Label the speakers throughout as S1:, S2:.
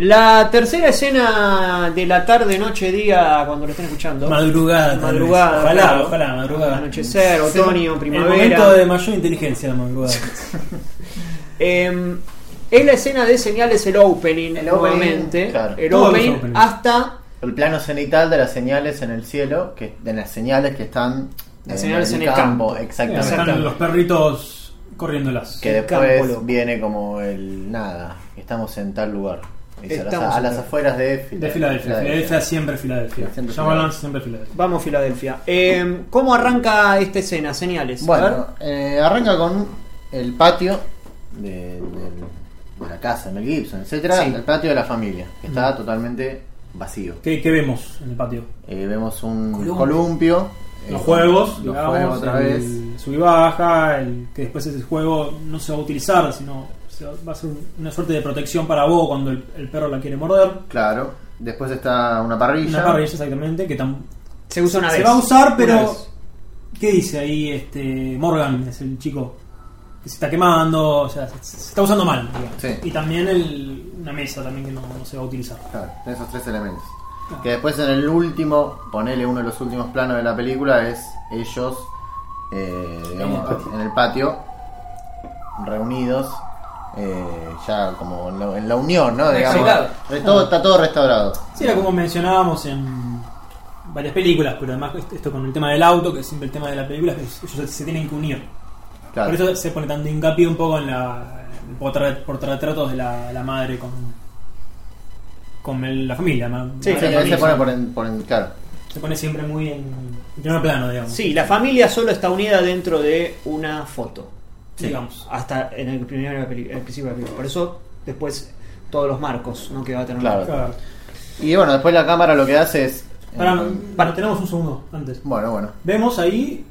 S1: La tercera escena de la tarde, noche, día, cuando lo estén escuchando.
S2: Madrugada. tal vez.
S1: Madrugada,
S2: Ojalá,
S1: claro.
S2: ojalá, madrugada.
S1: Anochecer, otoño,
S2: El
S1: primavera.
S2: momento de mayor inteligencia, la madrugada.
S1: Eh, es la escena de señales, el opening,
S3: El opening,
S1: nuevamente.
S3: claro.
S1: El opening hasta
S3: El plano cenital de las señales en el cielo, que de las señales que están
S1: Las señales en el campo.
S3: exactamente.
S2: Están los perritos corriéndolas.
S3: Que
S1: El campo
S3: después
S1: loco.
S3: viene como el nada, estamos en tal lugar. A las- a afueras de Filadelfia.
S2: De Filadelfia. Filadelfia siempre Filadelfia.
S3: Siempre Filadelfia.
S2: siempre Filadelfia.
S1: Vamos, Filadelfia. Eh, ¿Cómo arranca esta escena? Señales.
S3: Bueno, eh, arranca con el patio de, la casa, Mel Gibson, etcétera,
S1: Sí.
S3: el patio de la familia, que está totalmente vacío.
S2: ¿Qué, qué vemos en el patio?
S3: Eh, vemos un
S4: Columpio.
S3: columpio.
S2: Los juegos,
S3: los
S2: digamos,
S3: juegos otra
S2: el
S3: vez.
S2: sub y baja, el, que después ese juego no se va a utilizar, sino va a ser una suerte de protección para vos cuando el, el perro la quiere morder.
S3: Claro. Después está una parrilla.
S2: Una parrilla exactamente, que tam-
S1: Se usa una
S2: se
S1: vez.
S2: va a usar, pero. ¿qué dice ahí este Morgan? Es el chico que se está quemando, o sea, se, se está usando mal. digamos.
S3: Sí.
S2: Y también el, una mesa también que no, no se va a utilizar.
S3: Claro, esos tres elementos. Que después en el último, ponele uno de los últimos planos de la película, es ellos eh, digamos,
S4: En el patio.
S3: en el patio, reunidos, eh, ya como en la, en la unión, ¿no? Digamos,
S4: Restaurado.
S3: de todo, está todo restaurado.
S2: Sí, era como mencionábamos en varias películas, pero además esto con el tema del auto, que es siempre el tema de la película, es ellos se tienen que unir.
S3: Claro.
S2: Por eso se pone tanto hincapié un poco en la en portra- portarretratos de la, la madre con con el- la familia. ma-
S1: Sí,
S2: madre
S3: Sí,
S2: con
S3: se pone por en, por en- claro.
S2: Se pone siempre muy en, en primer plano, digamos.
S1: Sí, la familia solo está unida dentro de una foto.
S2: Digamos.
S1: Hasta en el, primer, el principio de la película. Por eso, después, todos los marcos ¿no? que va a tener.
S3: Claro.
S2: Claro.
S3: Y bueno, después la cámara lo que hace es. Eh,
S2: pará, tenemos un segundo antes.
S3: bueno, bueno.
S2: Vemos ahí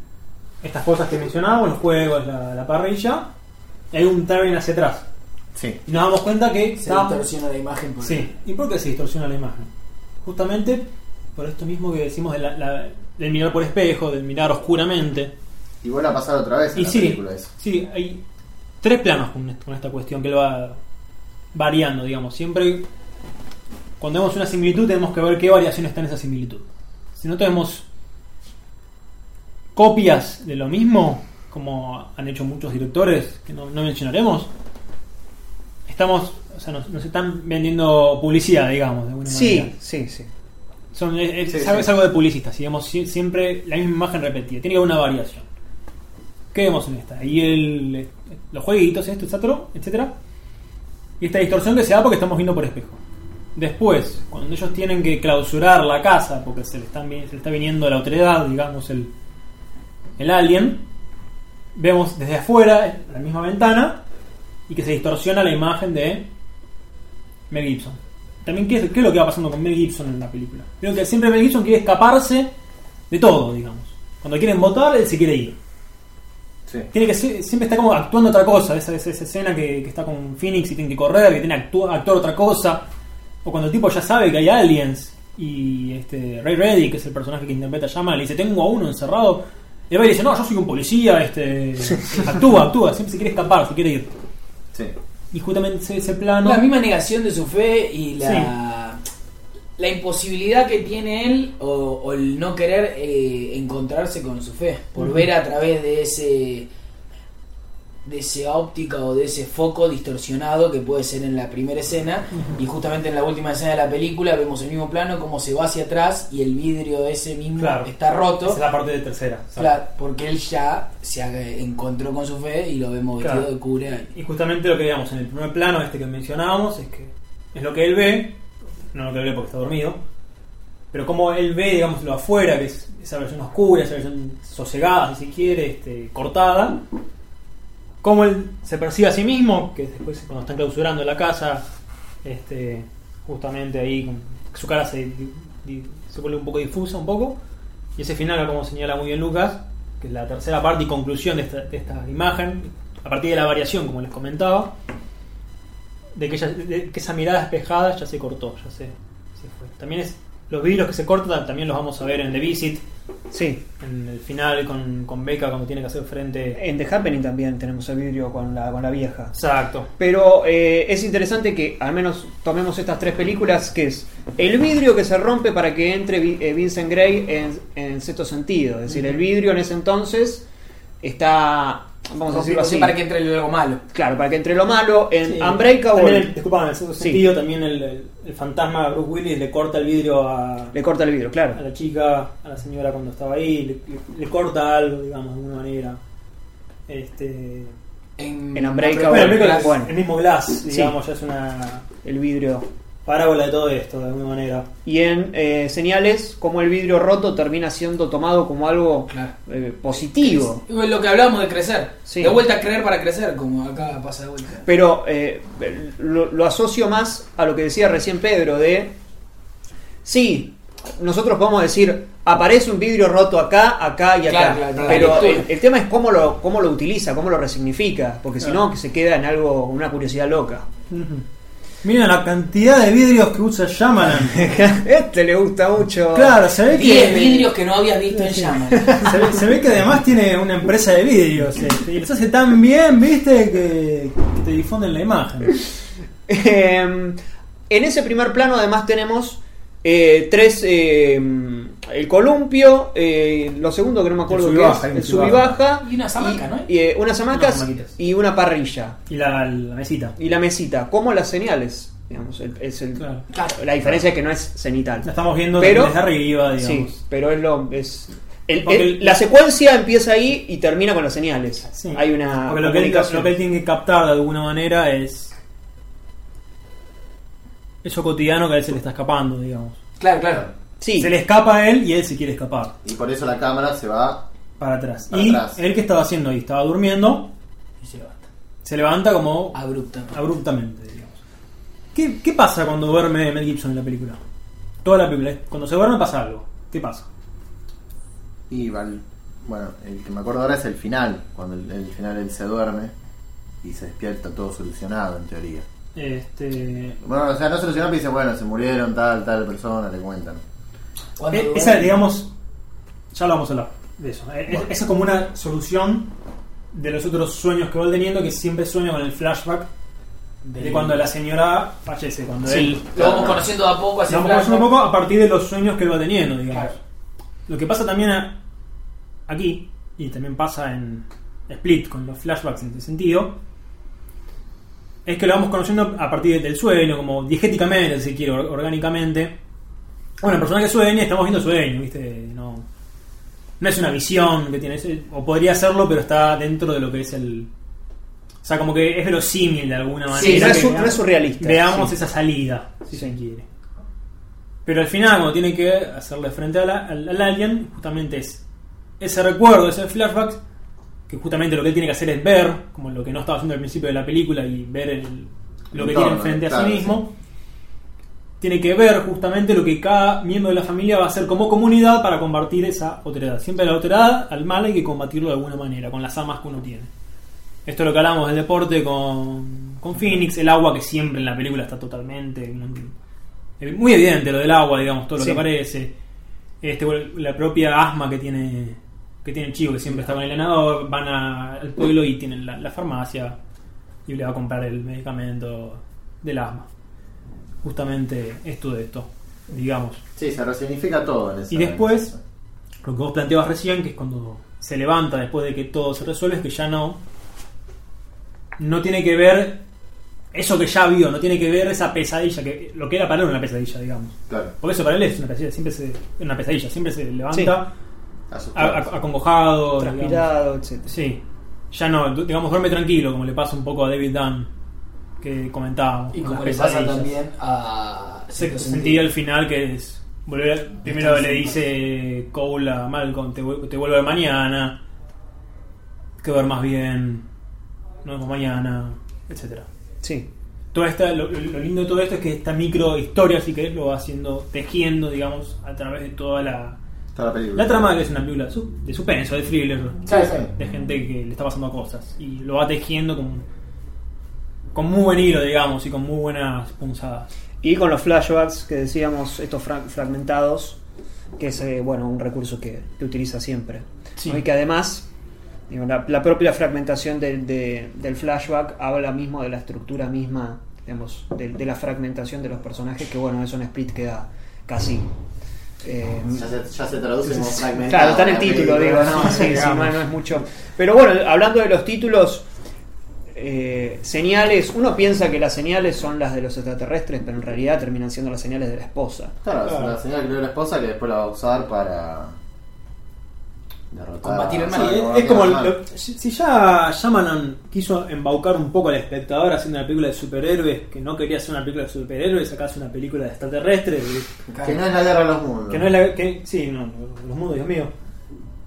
S2: estas cosas que mencionábamos, los juegos, la, la parrilla. Y hay un turn hacia atrás.
S3: Sí.
S2: Y nos damos cuenta que
S4: Se
S2: estábamos-
S4: distorsiona la imagen. Por
S2: Sí, ¿y por qué se distorsiona la imagen? Justamente por esto mismo que decimos de la- la- del mirar por espejo, del mirar oscuramente.
S3: Y vuelve a pasar otra vez en
S2: Y
S3: la
S2: sí,
S3: película eso.
S2: sí, hay tres planos con, con esta cuestión que lo va variando, digamos. Siempre cuando vemos una similitud tenemos que ver qué variación está en esa similitud. Si no tenemos copias de lo mismo, como han hecho muchos directores, que no, no mencionaremos, estamos, o sea, nos, nos están vendiendo publicidad, digamos, de alguna
S1: Sí,
S2: manera.
S1: sí, sí.
S2: Son, es, es
S3: Sí,
S2: algo,
S3: sí.
S2: es algo de publicistas, digamos, sie- siempre la misma imagen repetida, tiene que haber una variación. ¿Qué vemos en esta? Y el, los jueguitos, esto, etcétera. Y esta distorsión que se da porque estamos viendo por espejo. Después, cuando ellos tienen que clausurar la casa, porque se le está viniendo la autoridad, digamos, el, el alien, vemos desde afuera, la misma ventana, y que se distorsiona la imagen de Mel Gibson. También, ¿qué es, qué es lo que va pasando con Mel Gibson en la película? Creo que siempre Mel Gibson quiere escaparse de todo, digamos. Cuando quieren votar, él se quiere ir.
S3: Sí.
S2: Tiene que ser- siempre está como actuando otra cosa. Esa, esa, esa escena que, que está con Phoenix y tiene que correr, que tiene que actu- actuar otra cosa. O cuando el tipo ya sabe que hay aliens y este Ray Reddy, que es el personaje que interpreta a Llama, le dice: Tengo a uno encerrado. Y el va y dice: No, yo soy un policía. este Actúa, actúa. Siempre se quiere escapar, se quiere ir.
S3: Sí.
S2: Y justamente ese, ese plano.
S4: La misma negación de su fe y la, la imposibilidad que tiene él o, o el no querer eh, encontrarse con su fe, por ver a través de ese de esa óptica o de ese foco distorsionado que puede ser en la primera escena y justamente en la última escena de la película vemos el mismo plano como se va hacia atrás y el vidrio ese mismo
S2: Claro.
S4: está roto
S2: es la parte de tercera.
S4: porque él ya se encontró con su fe y lo vemos vestido
S2: Claro.
S4: de cura
S2: Y justamente lo que veíamos en el primer plano, este que mencionábamos, es que es lo que él ve, no lo ve porque está dormido, pero como él ve, digamos, lo afuera, que es esa versión oscura, esa versión sosegada, si se quiere, este, cortada, como él se percibe a sí mismo, que después cuando están clausurando la casa, este, justamente ahí su cara se, se vuelve un poco difusa, un poco, y ese final, como señala muy bien Lucas, que es la tercera parte y conclusión de esta, de esta imagen, a partir de la variación, como les comentaba, de que, ella- de que esa mirada espejada ya se cortó, ya se, se fue. También es los vidrios que se cortan, también los vamos a ver en The Visit,
S1: Sí.
S2: En el final con, con Becca cuando tiene que hacer frente.
S1: En The Happening también tenemos el vidrio con la, con la vieja.
S2: Exacto.
S1: Pero eh, es interesante que al menos tomemos estas tres películas, que es el vidrio que se rompe para que entre eh, Vincent Gray en, en sexto sentido. Es decir, el vidrio en ese entonces está, vamos a decirlo así,
S4: Para que entre algo malo.
S1: claro, para que entre lo malo en
S2: Sí.
S1: Unbreakable
S2: También el- disculpame, en
S1: Sí.
S2: sentido, también el, el- el fantasma de Bruce Willis le corta el vidrio a,
S1: le corta el vidrio,
S2: a
S1: claro.
S2: la chica, a la señora cuando estaba ahí, le, le- le corta algo, digamos, de alguna manera. Este.
S4: En,
S1: En Unbreakable,
S2: Bueno, el,
S1: bueno.
S2: mismo Glass,
S1: Sí.
S2: digamos, ya es una
S1: El vidrio.
S2: Parábola de todo esto, de alguna manera.
S1: Y en eh, señales, como el vidrio roto termina siendo tomado como algo
S4: Claro.
S1: eh, positivo.
S4: Es Lo que hablamos de crecer.
S1: Sí.
S4: De vuelta a creer para crecer, como acá pasa de vuelta.
S1: Pero eh, lo, lo asocio más a lo que decía recién Pedro de... Sí, nosotros podemos decir, aparece un vidrio roto acá, acá y acá.
S4: Claro, claro, claro,
S1: pero el, el tema es cómo lo, cómo lo utiliza, cómo lo resignifica. Porque si no, que se queda en algo, una curiosidad loca.
S5: Mira la cantidad de vidrios que usa Shyamalan.
S1: este le gusta mucho.
S5: Claro, se ve
S4: 10
S5: que.
S4: vidrios que no habías visto en llamas.
S5: Se ve, se ve que además tiene una empresa de vidrios. este, y los hace tan bien, viste, que, que te difunden la imagen.
S1: Eh, en ese primer plano además tenemos eh, tres... eh, el columpio, eh, lo segundo que no me acuerdo
S5: El
S1: qué es, el
S5: sub-y-baja.
S4: Y una hamaca,
S1: y-
S4: ¿no?
S1: y, eh, unas hamacas
S2: Unas
S1: y una parrilla.
S2: Y la, la mesita.
S1: Y la mesita, como las señales. Digamos, el- es el-
S2: Claro.
S1: La diferencia es que no es cenital.
S2: La estamos viendo
S1: Pero-
S2: desde arriba, digamos.
S1: Sí, pero es lo. Es, el-
S2: Porque
S1: el-
S2: el-
S1: la secuencia empieza ahí y termina con las señales.
S2: Sí.
S1: Hay una.
S2: Porque lo que, él, lo que él tiene que captar de alguna manera es eso cotidiano que a él se le está escapando, digamos.
S4: Claro, claro.
S1: Sí,
S2: Se le escapa a él y él se quiere escapar
S3: Y por eso la cámara se va.
S2: para atrás.
S3: Para
S2: y
S3: atrás.
S2: él que estaba haciendo ahí, estaba durmiendo,
S4: Y se levanta.
S2: se levanta como
S4: Abrupta.
S2: abruptamente, digamos. ¿Qué, qué pasa cuando duerme Mel Gibson en la película? Toda la película. Cuando se duerme pasa algo. ¿Qué pasa?
S3: Y bueno, el que me acuerdo ahora es el final. Cuando el, el final él se duerme y se despierta todo solucionado en teoría.
S2: Este,
S3: Bueno, o sea, no solucionado, pero dice, bueno, se murieron tal, tal persona, le cuentan.
S2: Eh, esa, digamos, ya lo vamos a hablar de eso. Eh, es- Esa es como una solución de los otros sueños que va teniendo, que siempre sueña con el flashback de cuando la señora fallece, cuando
S1: Sí.
S2: él...
S4: Lo vamos conociendo de a poco. así
S2: Lo vamos conociendo un poco a partir de los sueños que él va teniendo, digamos.
S4: Claro.
S2: Lo que pasa también a- aquí, y también pasa en Split con los flashbacks en este sentido, es que lo vamos conociendo a partir del sueño, como diegéticamente, si quiere, or- orgánicamente. Bueno, el personaje sueña, estamos viendo sueño, ¿viste? No, no es una visión que tiene, es- o podría serlo, pero está dentro de lo que es el. O sea, como que es verosímil de alguna manera.
S1: Sí, no es,
S2: que
S1: su- no es surrealista.
S2: Veamos
S1: Sí.
S2: esa salida, si se quiere. Pero al final, cuando tiene que hacerle frente a la- al, al alien, justamente es ese recuerdo, ese flashback, que justamente lo que él tiene que hacer es ver, como lo que no estaba haciendo al principio de la película, y ver el- lo que tiene enfrente a
S3: claro,
S2: sí mismo. Tiene que ver justamente lo que cada miembro de la familia va a hacer como comunidad para combatir esa otredad. Siempre la otredad, al mal hay que combatirlo de alguna manera, con las armas que uno tiene. Esto es lo que hablamos del deporte con, con Phoenix, el agua que siempre en la película está totalmente muy, muy evidente, lo del agua, digamos, todo lo
S1: Sí.
S2: que aparece. Este, la propia asma que tiene que tiene el chico, que siempre está con el entrenador, van a- al pueblo y tienen la, la farmacia y le va a comprar el medicamento del asma. Justamente esto de esto, digamos.
S3: Sí, se resignifica todo en esa-
S2: Y después, lo que vos planteabas recién, que es cuando se levanta después de que todo se resuelve, es que ya no. No tiene que ver eso que ya vio, no tiene que ver esa pesadilla, que lo que era para él una pesadilla, digamos.
S3: Claro,
S2: Porque eso para él es una pesadilla, siempre se, una pesadilla, siempre se levanta a- a- acongojado.
S1: Transpirado, etc.
S2: Sí, ya no, digamos, duerme tranquilo, como le pasa un poco a David Dunn, que comentábamos.
S4: Y como le pasa también a.
S2: Se al final que es. volver a- primero le dice Cole a Malcolm: te, te vuelvo a ver mañana. Que duermas bien. Nos vemos mañana. etcétera
S1: Sí.
S2: Toda esta, lo, lo lindo de todo esto es que esta micro historia, si querés, lo va haciendo, tejiendo, digamos, a través de toda la,
S3: la película.
S2: la trama, que es una película de suspenso, de thriller,
S4: Sí, sí.
S2: de gente que le está pasando cosas. Y lo va tejiendo con, con muy buen hilo, digamos, y con muy buenas punzadas.
S1: Y con los flashbacks que decíamos, estos fra- fragmentados, que es eh, bueno un recurso que, que utiliza siempre.
S2: Sí.
S1: ¿no? Y que además, digo, la, la propia fragmentación del, de- del flashback habla mismo de la estructura misma, digamos, de, de la fragmentación de los personajes, que bueno, eso en Split queda casi... eh,
S3: Ya se, ya se traduce como fragmentado.
S1: Claro, está en el título, digo, no, sí, sí, no es mucho. Pero bueno, hablando de los títulos, eh, señales, uno piensa que las señales son las de los extraterrestres, pero en realidad terminan siendo las señales de la esposa.
S3: Claro,
S2: Claro.
S3: es la señal que le dio la esposa que después la va a usar para derrotar
S4: Combatir el mal.
S2: Sí, es, es como el- lo- si ya Shyamalan quiso embaucar un poco al espectador haciendo una película de superhéroes que no quería hacer una película de superhéroes acá hace una película de extraterrestres que,
S3: que no es la guerra de los mundos.
S2: que no es la que sí no los mundos Dios mío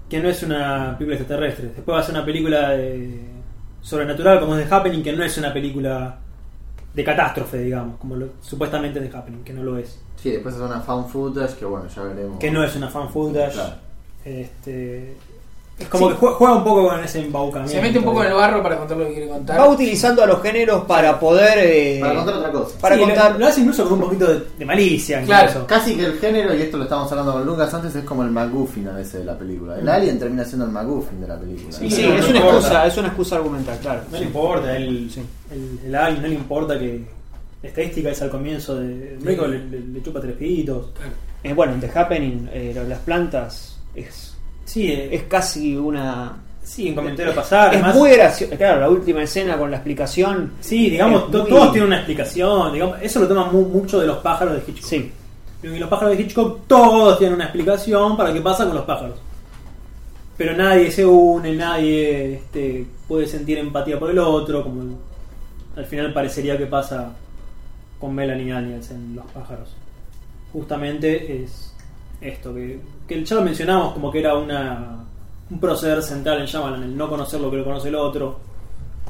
S2: que no es una película de extraterrestres después va a ser una película de sobrenatural como es The Happening que no es una película de catástrofe digamos como lo- supuestamente The Happening que no lo es
S3: Sí, después es una fan footage que bueno, ya veremos.
S2: que no es una fan footage
S3: Claro.
S2: este es como que jue- juega un poco con ese embaucamiento
S4: Se mete un poco en el barro para contar lo que quiere contar.
S1: Va utilizando a los géneros para poder... eh,
S3: Para contar otra cosa.
S1: para
S2: Sí,
S1: contar...
S2: Lo, lo hace incluso con un poquito de, de malicia.
S4: Claro.
S2: incluso.
S3: Casi que el género, y esto lo estábamos hablando con Lucas antes, es como el MacGuffin a veces de la película. El alien termina siendo el MacGuffin de la película.
S1: Sí,
S2: Sí, no,
S1: es
S2: no
S1: una
S2: importa.
S1: excusa, es una excusa argumental, claro.
S2: No le importa, el, el, el alien no le importa que la estadística es al comienzo de. Médico le, le- le chupa tres pitos.
S1: Eh, bueno, en The Happening, eh, las plantas es,
S2: Sí, eh,
S1: es casi una...
S2: sí, en comentario pasar.
S1: es
S2: además-
S1: muy gracioso. Claro, la última escena con la explicación...
S2: Sí, digamos,
S1: muy-
S2: todos tienen una explicación. Digamos, eso lo toman mu- mucho de los pájaros de Hitchcock.
S1: Sí,
S2: Y los pájaros de Hitchcock todos tienen una explicación para qué pasa con los pájaros. Pero nadie se une, nadie este, puede sentir empatía por el otro, como al final parecería que pasa con Melanie Daniels en Los pájaros. Justamente es esto, que, que ya lo mencionamos como que era una, un proceder central en Shyamalan, el no conocer lo que lo conoce el otro,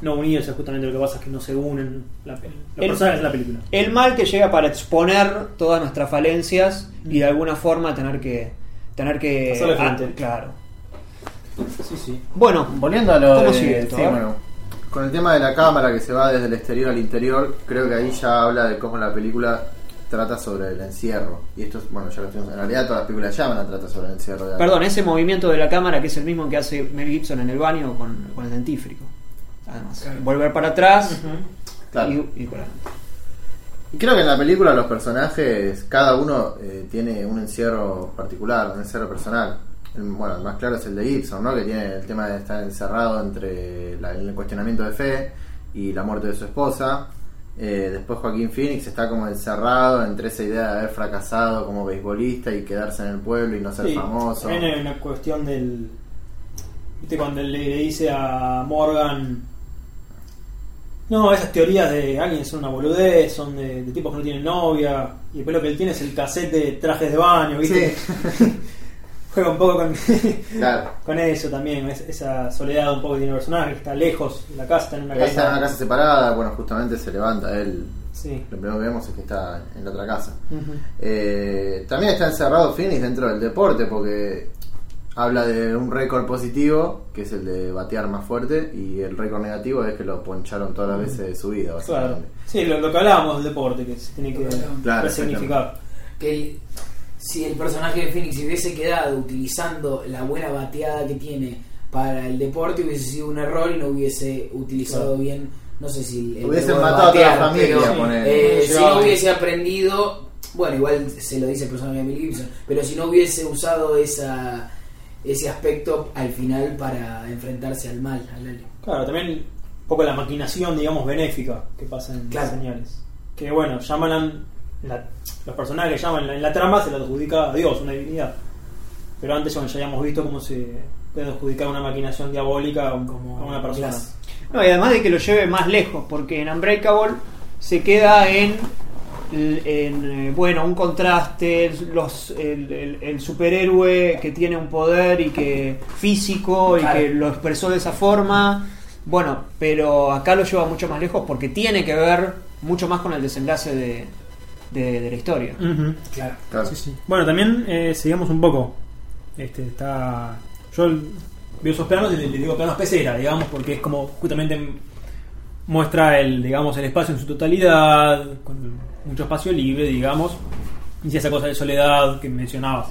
S2: no unirse, justamente lo que pasa es que no se unen la, los
S1: El-
S2: personajes de la película.
S1: el mal que llega para exponer todas nuestras falencias y de alguna forma tener que tener que
S2: Hacerle
S1: ah,
S2: frente.
S1: claro
S2: Sí, sí.
S1: bueno
S3: Volviendo a lo
S1: ¿Cómo
S3: de-
S1: sigue esto?
S3: sí,
S1: A ver.
S3: bueno, con el tema de la cámara que se va desde el exterior al interior, creo que ahí ya habla de cómo la película trata sobre el encierro. Y esto es, bueno, ya lo En realidad todas las películas de Shyamalan trata sobre el encierro. De
S1: perdón ese movimiento de la cámara que es el mismo que hace Mel Gibson en el baño con, con el dentífrico además
S4: Claro.
S1: volver para atrás
S3: Claro.
S1: y, y
S3: Y creo que en la película los personajes, cada uno eh, tiene un encierro particular, un encierro personal. El- bueno, el más claro es el de Gibson, ¿no? Que tiene el tema de estar encerrado entre la- el cuestionamiento de fe y la muerte de su esposa. Eh, después Joaquín Phoenix está como encerrado entre esa idea de haber fracasado como beisbolista y quedarse en el pueblo y no ser
S2: Sí,
S3: famoso.
S2: También hay una cuestión del. ¿Viste cuando le, le dice a Morgan. No, esas teorías de alguien son una boludez, son de, de tipos que no tienen novia. Y después lo que él tiene es el cassette de trajes de baño, ¿viste? Juega un poco con,
S3: Claro.
S2: con eso también, es- esa soledad un poco que tiene el personaje, que está lejos, la casa está en una
S3: Él está en
S2: casa.
S3: una casa separada, bueno, justamente se levanta él.
S2: Sí.
S3: Lo primero que vemos es que está en la otra casa. Eh, también está encerrado Phoenix dentro del deporte porque habla de un récord positivo, que es el de batear más fuerte, y el récord negativo es que lo poncharon todas las veces de su vida.
S2: Claro. Sí, lo, lo que hablábamos del deporte, que se tiene que
S3: Claro,
S2: resignificar.
S4: que si el personaje de Phoenix hubiese quedado utilizando la buena bateada que tiene para el deporte hubiese sido un error y no hubiese utilizado
S2: Claro.
S4: bien no sé si el
S3: Hubiesen
S4: verbo
S3: matado a toda la
S4: batear,
S3: familia,
S4: pero, eh, si no hubiese aprendido bueno igual se lo dice el personaje de Mel Gibson pero si no hubiese usado esa ese aspecto al final para enfrentarse al mal al alien.
S2: Claro, también un poco la maquinación, digamos, benéfica que pasa en
S4: Claro.
S2: las señales. Que bueno, Shyamalan, la- los personajes que llaman en la, en la trama se le adjudica a Dios, una divinidad. Pero antes bueno, ya habíamos visto cómo se puede adjudicar una maquinación diabólica a, un-
S4: Como
S2: a una persona.
S1: No, y además de que lo lleve más lejos, porque en Unbreakable se queda en, en, eh, bueno, un contraste, los, el, el- el superhéroe que tiene un poder y que físico
S4: Claro.
S1: y que lo expresó de esa forma. Bueno, pero acá lo lleva mucho más lejos porque tiene que ver mucho más con el desenlace de, de- de la historia.
S4: Claro
S3: Claro.
S2: Sí, sí. Bueno, también eh, sigamos un poco. Este está. Yo veo esos planos y le, le digo planos pecera, digamos, porque es como justamente muestra el, digamos, el espacio en su totalidad, con mucho espacio libre, digamos, y esa cosa de soledad que mencionabas.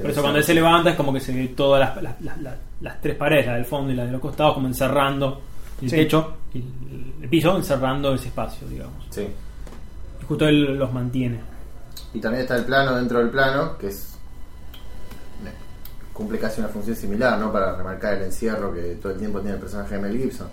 S2: Por eso cuando él se levanta es como que se ve todas las, las, las- las- las tres paredes, la del fondo y la de los costados, como encerrando el
S1: Sí.
S2: techo el, el piso, encerrando ese espacio, digamos.
S3: Sí.
S2: Y justo él los mantiene.
S3: Y también está el plano dentro del plano, que es cumple casi una función similar, ¿no? Para remarcar el encierro que todo el tiempo tiene el personaje de Mel Gibson.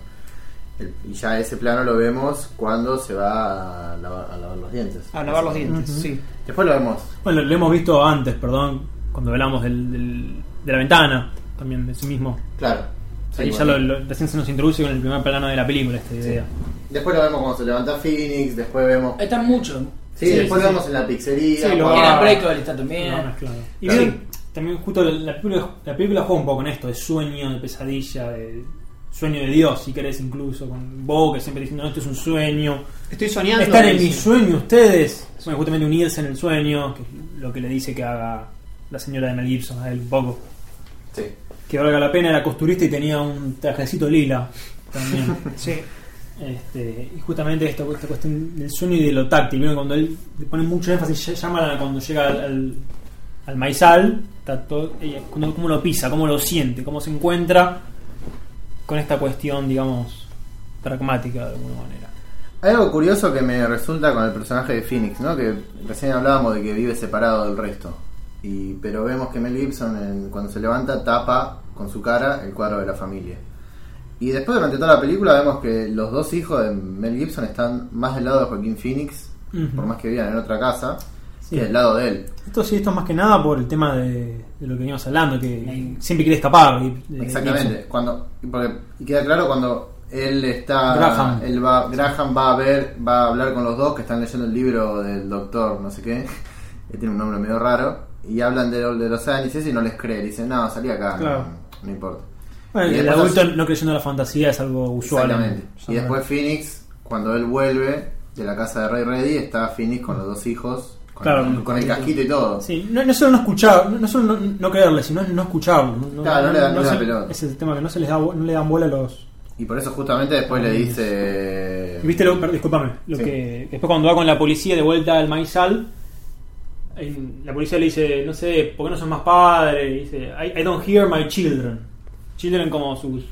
S3: El- y ya ese plano lo vemos cuando se va a lavar, a lavar los dientes.
S1: A lavar los dientes, sí.
S3: Después lo vemos.
S2: Bueno, lo hemos visto antes, perdón, cuando hablamos del, del- de la ventana, también de sí mismo.
S3: Claro. Sí,
S2: Ahí ya lo, lo- recién se nos introduce con el primer plano de la película esta idea.
S3: Después lo vemos cuando se levanta Phoenix, después vemos...
S4: Están muchos.
S3: Sí,
S2: Sí,
S3: después
S2: sí,
S3: lo vemos en la pizzería.
S2: Sí, lo
S4: Era Breakable está también.
S2: Mezclado. Y
S3: Claro.
S2: bien, también justo la, la película, la película juega un poco con esto, de sueño, de pesadilla, de sueño de Dios, si querés incluso, con Bo que siempre diciendo, no, esto es un sueño.
S1: Estoy soñando.
S2: Están en mi
S1: dice.
S2: sueño ustedes. Bueno, justamente unirse en el sueño, que es lo que le dice que haga la señora de Mel Gibson a él un poco.
S3: Sí.
S2: Que valga la pena, era costurista y tenía un trajecito lila también.
S1: Sí.
S2: Este, y justamente esto, esta cuestión del sueño y de lo táctil. ¿vieron? Cuando él pone mucho énfasis, llama cuando llega al, al, al maizal, todo, cómo lo pisa, cómo lo siente, cómo se encuentra con esta cuestión, digamos, pragmática de alguna manera.
S3: Hay algo curioso que me resulta con el personaje de Phoenix, ¿no? Que recién hablábamos de que vive separado del resto. Y, pero vemos que Mel Gibson en- cuando se levanta tapa con su cara el cuadro de la familia. Y después durante toda la película vemos que los dos hijos de Mel Gibson están más del lado de Joaquín Phoenix, por más que vivan en otra casa,
S2: Sí.
S3: que del lado de él.
S2: Esto sí, esto es más que nada por el tema de, de lo que veníamos hablando, que siempre quiere escapar. de- de
S3: Exactamente.
S2: Gibson.
S3: Cuando, y porque, queda claro cuando él está.
S2: Graham.
S3: él va, Graham va a ver, va a hablar con los dos que están leyendo el libro del doctor, no sé qué, que tiene un nombre medio raro, y hablan de, lo- de los años y no les cree. Dicen, no, salí acá, no, importa.
S2: Bueno, el adulto no creyendo en la fantasía es algo usual. en-.
S3: Y después Phoenix, cuando él vuelve de la casa de Rey Reddy, está Phoenix con los dos hijos, con,
S2: Claro.
S3: el, con el casquito y todo.
S2: Sí, no, no solo no escuchar, no, no solo no, no creerle, sino no escucharlo. No,
S3: Claro, no le dan-
S2: se-
S3: pelota.
S2: Es el tema que no se les da, no le dan bola a los.
S3: Y por eso justamente después le dice...
S2: Viste, lo, discúlpame, lo
S3: Sí.
S2: que después cuando va con la policía de vuelta al maizal, la policía le dice, no sé, ¿por qué no son más padres? Y dice, I, I don't hear my children. Children como sus,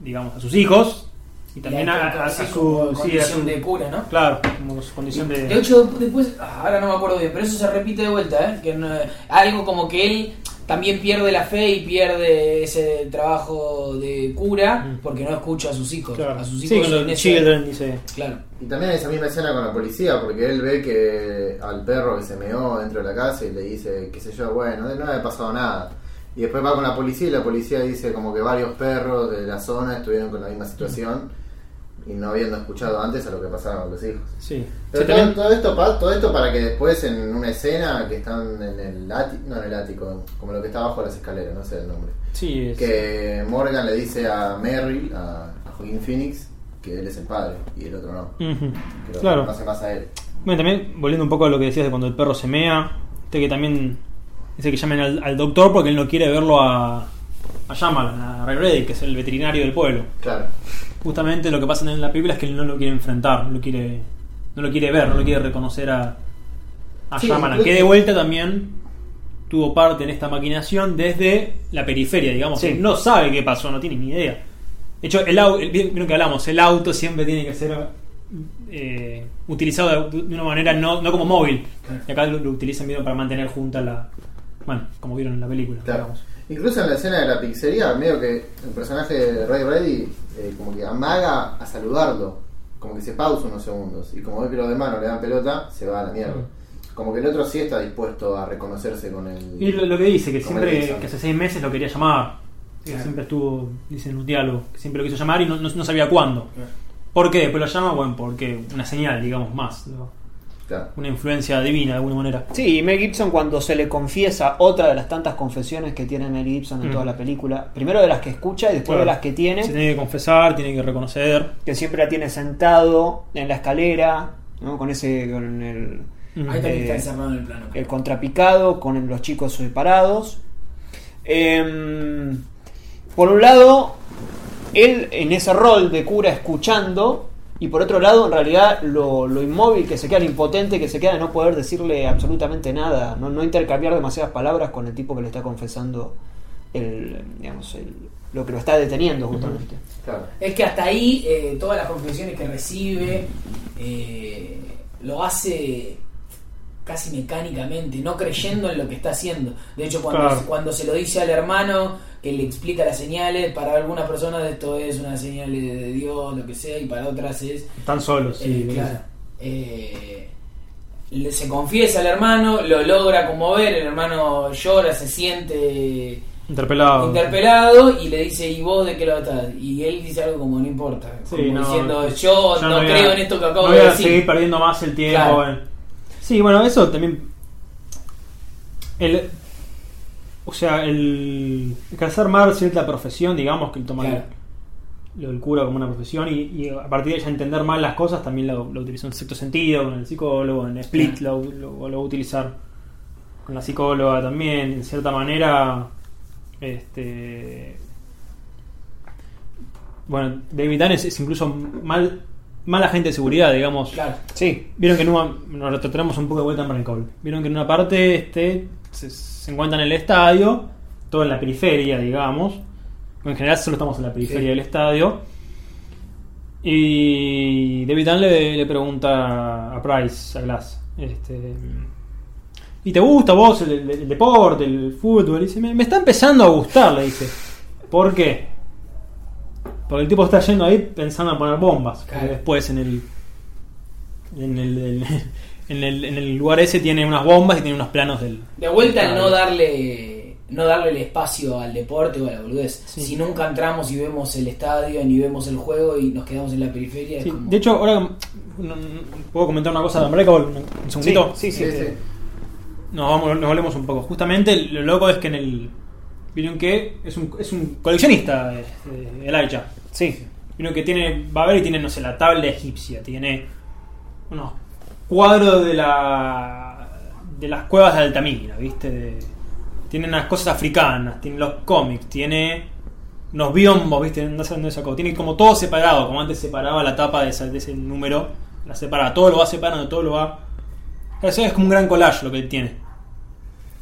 S2: digamos, a sus hijos. Y también a, a- su,
S4: como
S2: sí, a
S4: condición
S2: su-
S4: de cura, ¿no?
S2: Claro, como su condición de...
S4: De hecho, después, ah, ahora no me acuerdo bien, pero eso se repite de vuelta, ¿eh? Que no- algo como que él también pierde la fe y pierde ese trabajo de cura
S2: Mm.
S4: porque no escucha a sus hijos.
S2: Claro.
S4: A sus
S2: Sí,
S4: hijos ese-
S2: children dice...
S4: Claro.
S3: Y también esa misma escena con la policía, porque él ve que al perro que se meó dentro de la casa y le dice, qué sé yo, bueno, no había pasado nada. Y después va con la policía y la policía dice como que varios perros de la zona estuvieron con la misma situación y no habiendo escuchado antes a lo que pasaba con los hijos.
S2: Sí.
S3: Pero todo,
S2: también-
S3: todo esto, todo esto para que después en una escena que están en el ático, no en el ático, como lo que está abajo de las escaleras, no sé el nombre.
S2: sí, es-
S3: Que Morgan le dice a Merrill, a, a Joaquin Phoenix, que él es el padre y el otro no.
S2: Ujú.
S3: Que lo
S2: Claro.
S3: más a él.
S2: Bueno, también volviendo un poco a lo que decías de cuando el perro se mea, este que también dice que llamen al, al doctor porque él no quiere verlo a, a Shyamalan, a Ray Reddick, que es el veterinario del pueblo.
S3: Claro.
S2: Justamente lo que pasa en la película es que él no lo quiere enfrentar, no lo quiere, no lo quiere ver, no lo quiere reconocer a, a
S3: Sí,
S2: Shyamalan, que de vuelta también tuvo parte en esta maquinación desde la periferia, digamos,
S1: Sí.
S2: no sabe qué pasó, no tiene ni idea. De hecho, el auto, vieron que hablamos, el auto siempre tiene que ser eh, utilizado de, de una manera no, no como móvil. Y acá lo, lo utilizan bien para mantener junta la. Bueno, como vieron en la película.
S3: Claro.
S2: digamos.
S3: Incluso en la escena de la pizzería, medio que el personaje de Ray Reddy eh, como que amaga a saludarlo, como que se pausa unos segundos y como ve que los demás no le dan pelota, se va a la mierda. Como que el otro sí está dispuesto a reconocerse con el...
S2: Y lo, lo que dice, que siempre, que hace seis meses lo quería llamar. Que
S4: Claro.
S2: siempre estuvo, dice en un diálogo, que siempre lo quiso llamar y no, no- no sabía cuándo.
S4: Claro.
S2: ¿Por qué? Después lo llama, bueno, porque una señal, digamos, más. ¿no?
S3: Claro.
S2: Una influencia divina de alguna manera.
S1: Sí, y Mel Gibson cuando se le confiesa otra de las tantas confesiones que tiene Mel Gibson en
S2: Mm.
S1: toda la película, primero de las que escucha y después
S2: Claro.
S1: de las que tiene,
S2: Se tiene que confesar, tiene que reconocer.
S1: que siempre la tiene sentado en la escalera, ¿no? con ese con el,
S2: Mm.
S4: Ahí también
S1: Eh,
S4: está encerrado en el plano.
S1: el contrapicado, con los chicos separados. Em, por un lado, él en ese rol de cura escuchando Y por otro lado, en realidad, lo, lo inmóvil que se queda, lo impotente que se queda de no poder decirle absolutamente nada, no, no intercambiar demasiadas palabras con el tipo que le está confesando el, digamos, el- lo que lo está deteniendo justamente.
S3: Claro.
S4: Es que hasta ahí eh, todas las confesiones que recibe eh, lo hace casi mecánicamente, no creyendo en lo que está haciendo. De hecho, cuando,
S2: Claro.
S4: cuando se lo dice al hermano, que le explica las señales, para algunas personas esto es una señal de, Dios, lo que sea, y para otras es
S2: Están solos, sí.
S4: eh, claro. Eh, se confiesa al hermano, lo logra conmover, el hermano llora, se siente
S2: Interpelado.
S4: interpelado y le dice, ¿y vos de qué lo estás? Y él dice algo como, no importa,
S2: Sí,
S4: como
S2: no,
S4: diciendo, yo, no,
S2: a-
S4: creo en esto que acabo
S2: no
S4: de
S2: voy a
S4: decir.
S2: seguir perdiendo más el tiempo.
S4: Claro.
S2: Sí, bueno, eso también. El, o sea, el ejercer más cierta profesión, digamos, que el tomar
S4: Claro.
S2: lo del cura como una profesión y, y a partir de ella entender más las cosas, también lo, lo utilizó en sexto sentido, con el psicólogo, en Split lo, lo, lo va a utilizar con la psicóloga también, en cierta manera. Este. Bueno, David Dunn es, es incluso mal, mal agente de seguridad, digamos.
S4: Claro.
S1: Sí,
S2: Vieron que en una, nos retrotraemos un poco de vuelta en Brain Call. Vieron que en una parte este, se, se encuentra en el estadio, todo en la periferia, digamos. En general solo estamos en la periferia
S4: Sí.
S2: del estadio. Y David Dunn le, le pregunta a Price, a Glass, este, ¿y te gusta vos el, el- el deporte, el fútbol? Y dice, me, me está empezando a gustar, le dice. ¿Por qué? Porque el tipo está yendo ahí pensando en poner bombas.
S4: Claro.
S2: después en el, en el, en en el en el lugar ese tiene unas bombas y tiene unos planos del.
S4: De vuelta al no darle no darle el espacio al deporte o a la boludez.
S2: Sí.
S4: Si nunca entramos y vemos el estadio ni vemos el juego y nos quedamos en la periferia, es
S2: Sí,
S4: como-
S2: De hecho, ahora no- no- puedo comentar una cosa de Unbreakable, un, un segundito.
S1: sí, sí,
S3: Sí,
S1: sí.
S3: sí.
S2: Nos, vamos, nos volvemos un poco. Justamente lo loco es que en el. Vieron que es un, es un coleccionista, este, Elijah.
S1: Sí.
S2: Vieron que tiene. Va a ver y tiene, no sé, la tabla egipcia. Tiene unos cuadros de la. de las cuevas de Altamira, ¿viste? Tiene unas cosas africanas, tiene los cómics, tiene unos biombos, ¿viste? No sé dónde sacó. Tiene como todo separado, como antes separaba la tapa de, ese número. La separa, todo lo va separando, todo lo va. Eso es como un gran collage lo que tiene.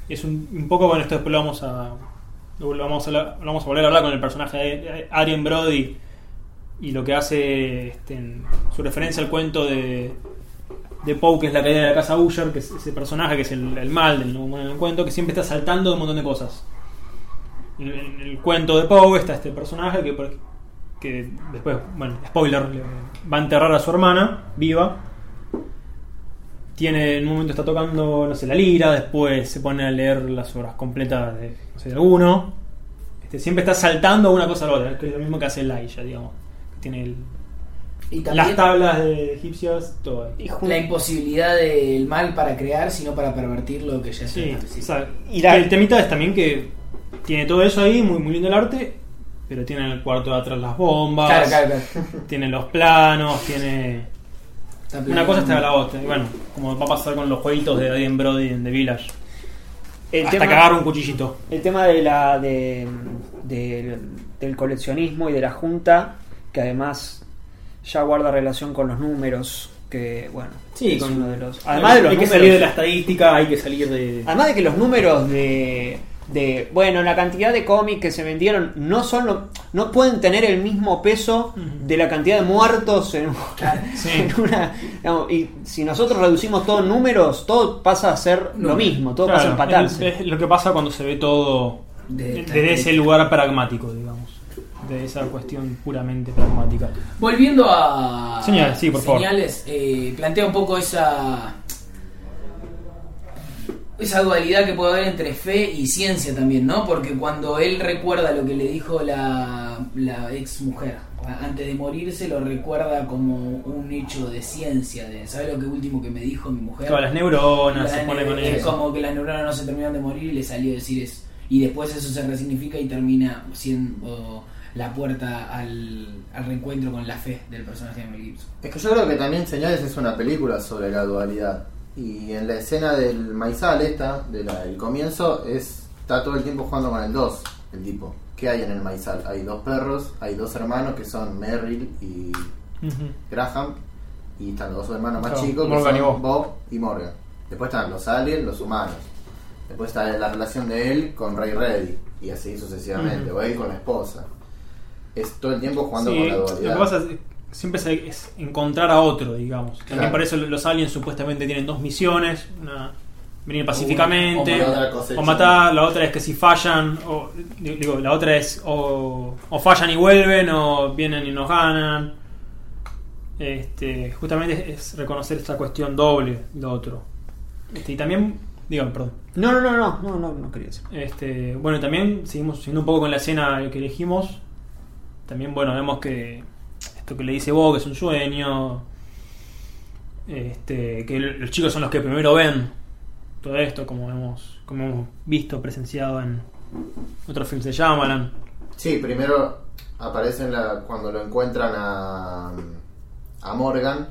S2: Es un, un poco, bueno, esto después lo vamos a. Lo vamos a, volver a hablar con el personaje de Adrien Brody y lo que hace este, su referencia al cuento de, de Poe, que es la caída de la casa Usher, que es ese personaje que es el, mal del, del cuento, que siempre está saltando de un montón de cosas. En, el cuento de Poe está este personaje que, que después, bueno, spoiler, le- va a enterrar a su hermana viva. Tiene, en un momento está tocando, no sé, la lira, después se pone a leer las obras completas de, no sé, alguno. Este, siempre está saltando una cosa a la otra, es lo mismo que hace Elijah, digamos. Que tiene el-
S4: y también
S2: las tablas de egipcias, todo ahí.
S1: Y
S4: la imposibilidad del mal para crear, sino para pervertir lo que ya
S2: Sí,
S4: está establecido.
S2: o sea,
S1: Y la-
S2: que el temita es también que tiene todo eso ahí, muy, muy lindo el arte, pero tiene en el cuarto de atrás las bombas,
S4: Claro, claro, claro.
S2: tiene los planos, tiene una cosa está la otra. Y bueno, como va a pasar con los jueguitos de Adrien Brody en The Village.
S1: el
S2: Hasta
S1: tema-
S2: que agarra un cuchillito.
S1: El tema de la de, de- del coleccionismo y de la junta, que además ya guarda relación con los números, que bueno,
S2: Sí,
S1: es
S2: con-
S1: uno de los. Además de los
S2: hay que salir de la estadística, hay que salir de.
S1: además de que los números de, de bueno, la cantidad de cómics que se vendieron no son lo- no pueden tener el mismo peso de la cantidad de muertos en,
S2: Sí.
S1: en una digamos, y si nosotros reducimos todo en números, todo pasa a ser lo mismo, todo
S2: Claro,
S1: pasa a empatarse.
S2: Es, lo que pasa cuando se ve todo
S4: De-
S2: desde ese lugar pragmático, digamos. De esa cuestión puramente pragmática.
S4: Volviendo a
S2: Señales, sí, por favor.
S4: señales, eh, plantea un poco esa esa dualidad que puede haber entre fe y ciencia también, ¿no? Porque cuando él recuerda lo que le dijo la, la ex mujer antes de morirse, lo recuerda como un hecho de ciencia, de ¿sabes lo que último que me dijo mi mujer?
S2: Todas las neuronas se pone con
S4: es
S2: eso.
S4: como que las neuronas no se terminaron de morir y le salió a decir eso. Y después eso se resignifica y termina siendo la puerta al, al reencuentro con la fe del personaje de Mel Gibson.
S3: Es que yo creo que también Señales es una película sobre la dualidad. Y en la escena del maizal esta, del comienzo, es está todo el tiempo jugando con el 2, el tipo. ¿Qué hay en el maizal? Hay dos perros, hay dos hermanos que son Merrill y. Graham, y están los dos hermanos más
S2: Claro,
S3: chicos, que son
S2: y Bob.
S3: Bob y Morgan. Después están los aliens, los humanos. Después está la relación de él con Ray Reddy, y así sucesivamente, o él con la esposa. Es todo el tiempo jugando
S2: Sí,
S3: con la
S2: lo
S3: dualidad.
S2: que pasa es siempre es, encontrar a otro, digamos. También para eso los aliens supuestamente tienen dos misiones, una venir pacíficamente
S3: o matar cosecha.
S2: o matar, la otra es que si fallan o digo, la otra es o, o fallan y vuelven o vienen y nos ganan. Este, justamente es reconocer esta cuestión doble de otro. Este, y también, dígame, perdón.
S1: No, no, no, no, no, no, no quería decir.
S2: Este, bueno, también seguimos siguiendo un poco con la escena que elegimos. También, bueno, vemos que esto que le dice Bo, que es un sueño. Este, que los chicos son los que primero ven todo esto, como hemos, como hemos visto, presenciado en otros films de Shyamalan.
S3: Sí, primero aparece en la, cuando lo encuentran a, a Morgan,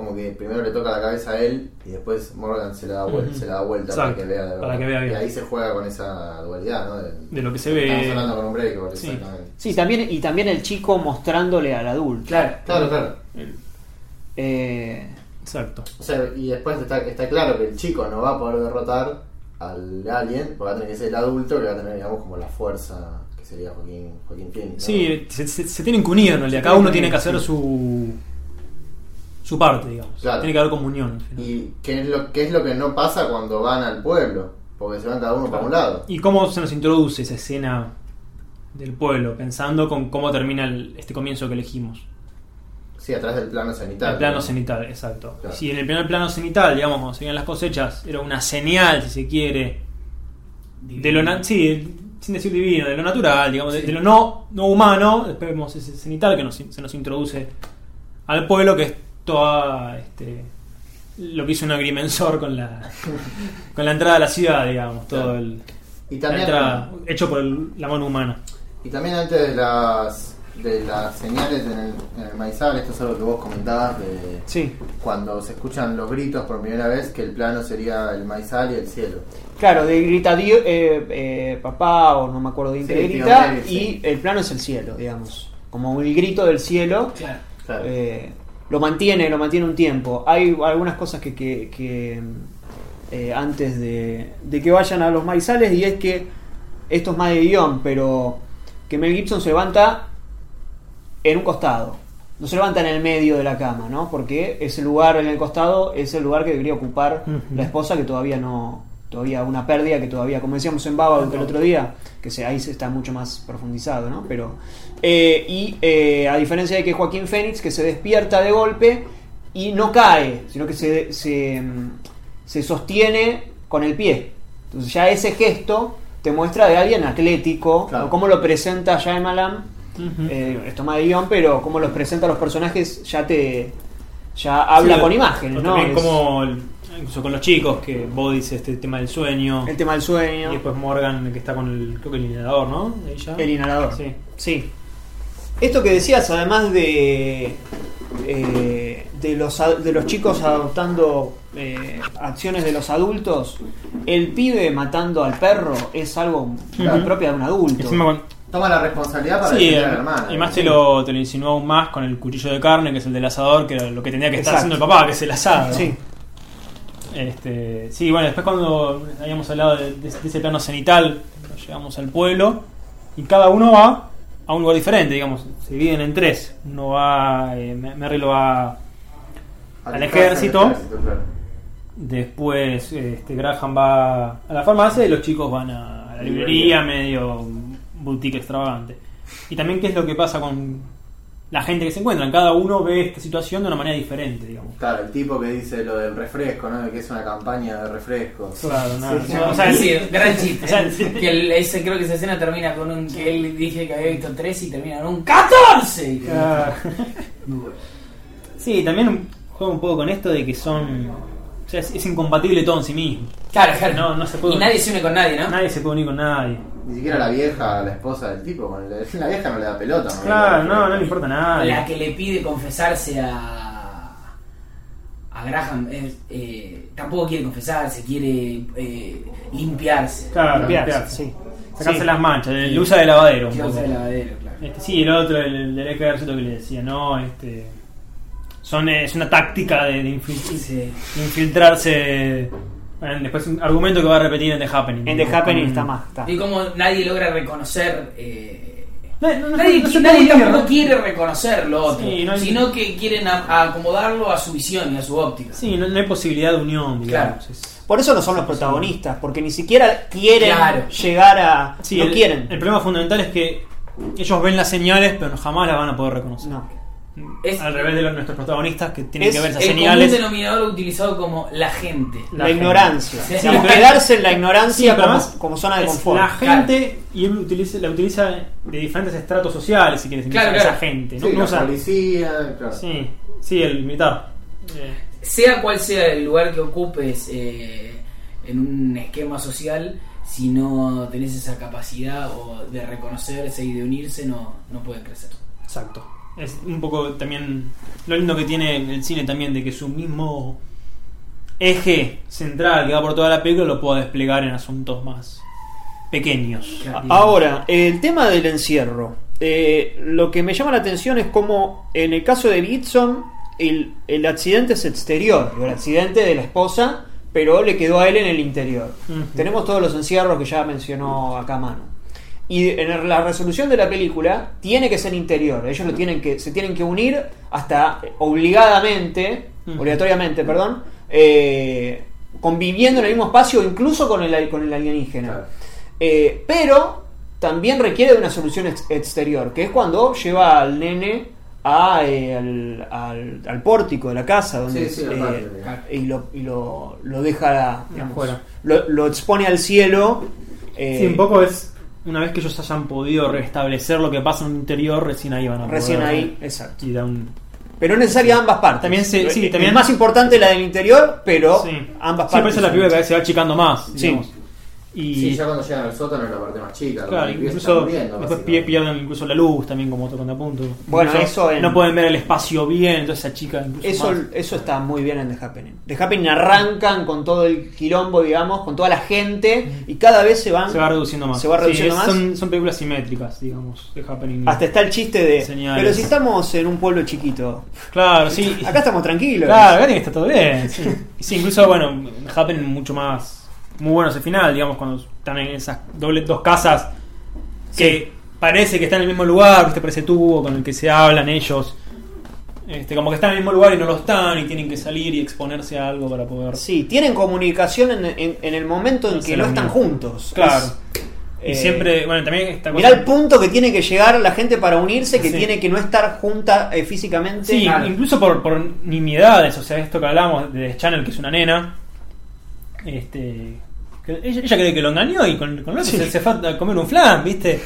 S3: como que primero le toca la cabeza a él y después Morgan se la da vuelta,
S2: Ujú.
S3: se la da vuelta para que vea de
S2: para
S3: verdad.
S2: que vea bien.
S3: Y ahí se juega con esa dualidad, ¿no? De,
S2: De lo que se ve.
S3: Estamos hablando con un break,
S2: Sí.
S3: exactamente.
S1: Sí, también, y también el chico mostrándole al adulto.
S4: Claro.
S3: Claro, claro.
S1: Eh,
S2: Exacto.
S3: O sea, y después está, está claro que el chico no va a poder derrotar al alien, porque va a tener que ser el adulto que va a tener, digamos, como la fuerza que sería Joaquín, Joaquín Phoenix. ¿no?
S2: Sí, se, se- se tienen que unir realidad. Cada uno tiene que hacer su su parte, digamos.
S3: Claro.
S2: Tiene que haber comunión. al final.
S3: ¿Y qué es, lo, qué es lo que no pasa cuando van al pueblo? Porque se van cada uno para un lado.
S2: ¿Y cómo se nos introduce esa escena del pueblo? Pensando con cómo termina el- este comienzo que elegimos.
S3: Sí, atrás del plano cenital.
S2: el plano
S3: ¿no?
S2: cenital, exacto.
S3: Claro.
S2: Si en el primer plano cenital, digamos, cuando se veían las cosechas, era una señal, si se quiere, de lo na- sí, sin decir divino, de lo natural, digamos, de, de lo no, no humano, después vemos ese cenital que nos, se nos introduce al pueblo, que es toda este, lo que hizo un agrimensor con la con la entrada a la ciudad, digamos, todo
S3: Claro.
S2: el
S3: Y
S2: la
S3: también,
S2: entrada, hecho por el- la mano humana.
S3: y también antes de las, de las señales en el, en el maizal, esto es algo que vos comentabas de
S1: sí,
S3: cuando se escuchan los gritos por primera vez, que el plano sería el maizal y el cielo.
S1: claro, de grita eh, eh, papá o no me acuerdo bien
S3: Sí,
S1: qué grita,
S3: Mary,
S1: y
S3: sí.
S1: el plano es el cielo, digamos. Como el grito del cielo.
S4: Claro.
S3: Claro.
S1: Eh, lo mantiene, lo mantiene un tiempo. Hay algunas cosas que, que- que, eh, antes de, de que vayan a los maizales y es que esto es más de guion, pero que Mel Gibson se levanta en un costado. No se levanta en el medio de la cama, ¿no? Porque ese lugar en el costado es el lugar que debería ocupar la esposa que todavía no todavía una pérdida que todavía como decíamos en Babadook el otro día que se, ahí se está mucho más profundizado no pero eh, y eh, a diferencia de que Joaquín Fénix que se despierta de golpe y no cae sino que se, se, mm, se sostiene con el pie. Entonces ya ese gesto te muestra de alguien atlético
S3: Claro.
S1: o cómo lo presenta Shyamalan
S2: Ujú.
S1: eh, esto más de guion pero cómo los presenta los personajes ya te ya habla
S2: Sí,
S1: con imágenes no
S2: También
S1: Es
S2: como el- incluso con los chicos, que Bo dice este tema del sueño.
S1: el tema del sueño
S2: Y después Morgan, que está con el, creo que el inhalador, ¿no?
S1: El inhalador.
S2: Sí.
S1: Sí. Esto que decías, además de. eh, de, los, de los chicos adoptando eh, acciones de los adultos, el pibe matando al perro es algo propio de un adulto.
S2: Encima
S3: Toma la responsabilidad para
S2: Sí,
S3: defender a la hermana.
S2: y más te lo, te lo insinuó aún más con el cuchillo de carne, que es el del asador, que era lo que tenía que estar
S1: Exacto.
S2: haciendo el papá, que es el asado.
S1: Sí.
S2: Este, sí, bueno, después cuando habíamos hablado de, de- de ese plano cenital, llegamos al pueblo, y cada uno va a un lugar diferente, digamos, se dividen en tres. Uno va, eh, Merry lo va al ejército.
S3: claro.
S2: Después este, Graham va a la farmacia y los chicos van a la librería, medio boutique extravagante. Y también qué es lo que pasa con la gente que se encuentran. Cada uno ve esta situación de una manera diferente, digamos.
S3: Claro, el tipo que dice lo del refresco, ¿no? Que es una campaña de refrescos.
S2: Claro, nada.
S3: Sí,
S2: O sea,
S4: Sí,
S2: el-
S4: gran chiste.
S2: o sea, el-
S4: que el- ese, creo que esa escena termina con un que él dije que había visto 3 y termina con un 14.
S2: Ah. Sí, también juega un poco con esto de que son. O sea, es, es incompatible todo en sí mismo.
S4: Claro, claro.
S2: No, no se puede.
S4: Y nadie se une con nadie, ¿no?
S2: Nadie se puede unir con nadie.
S3: Ni siquiera la vieja, la esposa del tipo. con el- la vieja no le da pelota. ¿no?
S2: Claro, no, no le importa nada.
S4: La que le pide confesarse a. a Graham eh, tampoco quiere confesarse, quiere eh, limpiarse.
S2: Claro,
S1: Limpiarse,
S2: limpiarse.
S1: sí.
S2: Sacarse
S1: Sí.
S2: las manchas, le usa de lavadero un poco.
S4: usa el lavadero, claro.
S2: Este, sí, el otro, el, el del ejército que le decía, no, este, son eh, es una táctica de, de infil-
S4: Sí.
S2: de infiltrarse. Bueno, después un argumento que va a repetir en The Happening.
S1: En The
S2: ¿no?
S1: Happening está más. está.
S4: Y como nadie logra reconocer. eh,
S2: No, no, no,
S4: nadie
S2: no
S4: nadie tampoco quiere reconocer lo otro,
S2: Sí, no hay-
S4: sino que quieren a- a acomodarlo a su visión y a su óptica.
S2: Sí, no, no hay posibilidad de unión, digamos.
S4: Claro.
S2: Es-
S1: Por eso no son los protagonistas, porque ni siquiera quieren
S4: Claro.
S1: llegar a.
S2: sí,
S1: no
S2: el,
S1: quieren.
S2: el problema fundamental es que ellos ven las señales, pero jamás las van a poder reconocer.
S1: No.
S4: Es-
S2: Al revés de los, nuestros protagonistas que tienen
S1: Es
S2: que ver esas
S4: El común
S2: señales.
S4: denominador utilizado como la gente.
S1: La,
S2: La gente.
S1: ignorancia.
S4: Sí,
S1: Sí,
S4: pero-
S1: quedarse en la ignorancia
S2: Sí, pero
S1: como, como zona de
S2: es
S1: confort.
S2: La gente, y él utiliza, la utiliza de diferentes estratos sociales, si quieres,
S4: Claro, claro.
S2: esa gente. ¿no?
S3: Sí,
S2: No
S3: la
S2: usa-
S3: policía, claro.
S2: sí, sí, el militar. Eh,
S4: Sea cual sea el lugar que ocupes eh, en un esquema social, si no tenés esa capacidad o de reconocerse y de unirse, no, no pueden crecer.
S2: exacto. Es un poco también lo lindo que tiene el cine también, de que su mismo eje central que va por toda la película lo pueda desplegar en asuntos más pequeños.
S1: Ahora, el tema del encierro. Eh, lo que me llama la atención es como en el caso de Gibson, el, el accidente es exterior, el accidente de la esposa, pero le quedó a él en el interior. Tenemos todos los encierros que ya mencionó acá Manu. Y en la resolución de la película tiene que ser interior. Ellos lo tienen que, se tienen que unir hasta eh, obligadamente, obligatoriamente, perdón, eh, conviviendo en el mismo espacio, incluso con el, con el alienígena.
S3: Claro.
S1: Eh, pero también requiere de una solución ex- exterior, que es cuando lleva al nene a, eh, al, al- al pórtico de la casa, donde
S3: Sí, sí,
S1: eh, y, lo, y lo, lo deja digamos,
S2: Afuera.
S1: Lo, lo expone al cielo. eh,
S2: Sí, un poco es una vez que ellos hayan podido restablecer lo que pasa en el interior, recién ahí van a
S1: Recién
S2: poder
S1: ahí, exacto. Pero no es necesaria ambas partes.
S2: También se- sí, también-
S1: Es más importante la del interior, pero
S2: Sí.
S1: ambas
S2: Sí,
S1: partes.
S2: eso la película se va achicando más.
S1: Sí.
S2: Y
S3: Sí, ya cuando llegan al sótano es la parte más chica.
S2: claro, incluso
S3: muriendo,
S2: después pierden incluso la luz también como otro contrapunto.
S1: Bueno,
S2: Incluso
S1: eso en-
S2: no pueden ver el espacio bien, entonces esa chica incluso
S1: Eso,
S2: más.
S1: eso está muy bien en The Happening. The Happening arrancan con todo el quilombo, digamos, con toda la gente y cada vez se van.
S2: se va reduciendo más.
S1: Se va reduciendo
S2: Sí,
S1: más.
S2: Son, son películas simétricas, digamos, de Happening.
S1: Hasta está el chiste de.
S2: Señales.
S1: Pero si estamos en un pueblo chiquito,
S2: Claro, sí.
S1: acá estamos tranquilos.
S2: Claro, acá tiene que estar todo bien. Sí, incluso, bueno, Happening mucho más. Muy bueno ese final, digamos, cuando están en esas doble, dos casas que parece que están en el mismo lugar, ¿viste? Parece tubo con el que se hablan ellos. Este, como que están en el mismo lugar y no lo están y tienen que salir y exponerse a algo para poder.
S1: Sí, tienen comunicación en, en- en el momento en que no están juntos.
S2: Claro.
S1: Es,
S2: Y
S1: eh,
S2: siempre, bueno, también esta
S1: Mirá el punto que tiene que llegar la gente para unirse, que
S2: Sí.
S1: tiene que no estar junta eh, físicamente.
S2: Sí, incluso por, por nimiedades, o sea, esto que hablamos de Channel, que es una nena. Este. Ella, ella cree que lo engañó y con, con lo otro se, se fue a comer un flan, ¿viste?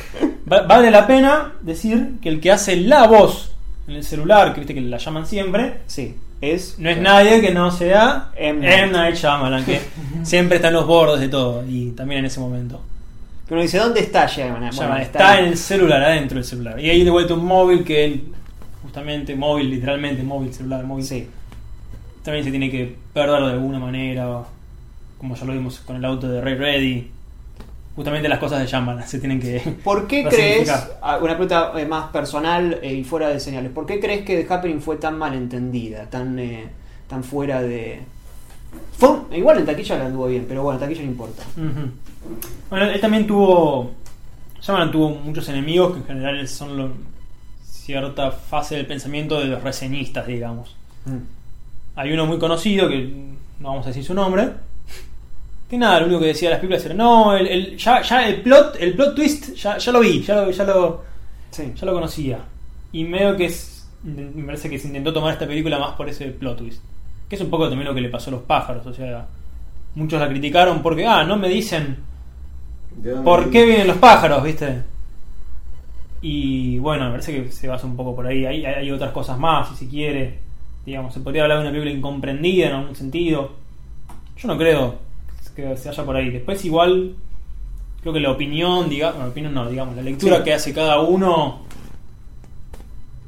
S2: Va- vale la pena decir que el que hace la voz en el celular, que viste que la llaman siempre,
S1: Sí, es.
S2: no es nadie que no sea
S1: M.
S2: M. Night Shyamalan, que siempre está en los bordes de todo, y también en ese momento.
S1: Que uno dice, ¿dónde está Shyamalan? Bueno,
S2: Shyamalan está en el celular, adentro del celular. Y ahí de vuelta un móvil que justamente móvil, literalmente móvil, celular, móvil.
S1: Sí.
S2: también se tiene que perder de alguna manera, como ya lo vimos con el auto de Ray Ready. Justamente las cosas de Shyamalan se tienen que...
S1: ¿Por qué crees, una pregunta eh, más personal eh, y fuera de señales, ¿por qué crees que The Happening fue tan mal entendida, tan, eh, tan fuera de... Fue igual en taquilla la anduvo bien, pero bueno, en taquilla no importa.
S2: Bueno, él también tuvo... Shyamalan tuvo muchos enemigos que en general son lo- cierta fase del pensamiento de los reseñistas, digamos. Hay uno muy conocido que no vamos a decir su nombre. Que nada, lo único que decía de las películas era, no, el, el- ya, ya el plot, el plot twist, ya, ya lo vi, ya lo, ya lo,
S1: Sí.
S2: ya lo conocía. Y medio que es, me parece que se intentó tomar esta película más por ese plot twist. Que es un poco también lo que le pasó a los pájaros. O sea, muchos la criticaron porque, ah, no me dicen
S3: ¿De dónde
S2: por qué vienen los pájaros, ¿viste? Y bueno, me parece que se basa un poco por ahí. Hay, hay otras cosas más, si se quiere. Digamos, se podría hablar de una película incomprendida en algún sentido. Yo no creo que se vaya por ahí. Después igual, creo que la opinión, digamos, no, opinión no, digamos, la lectura
S1: Sí.
S2: que hace cada uno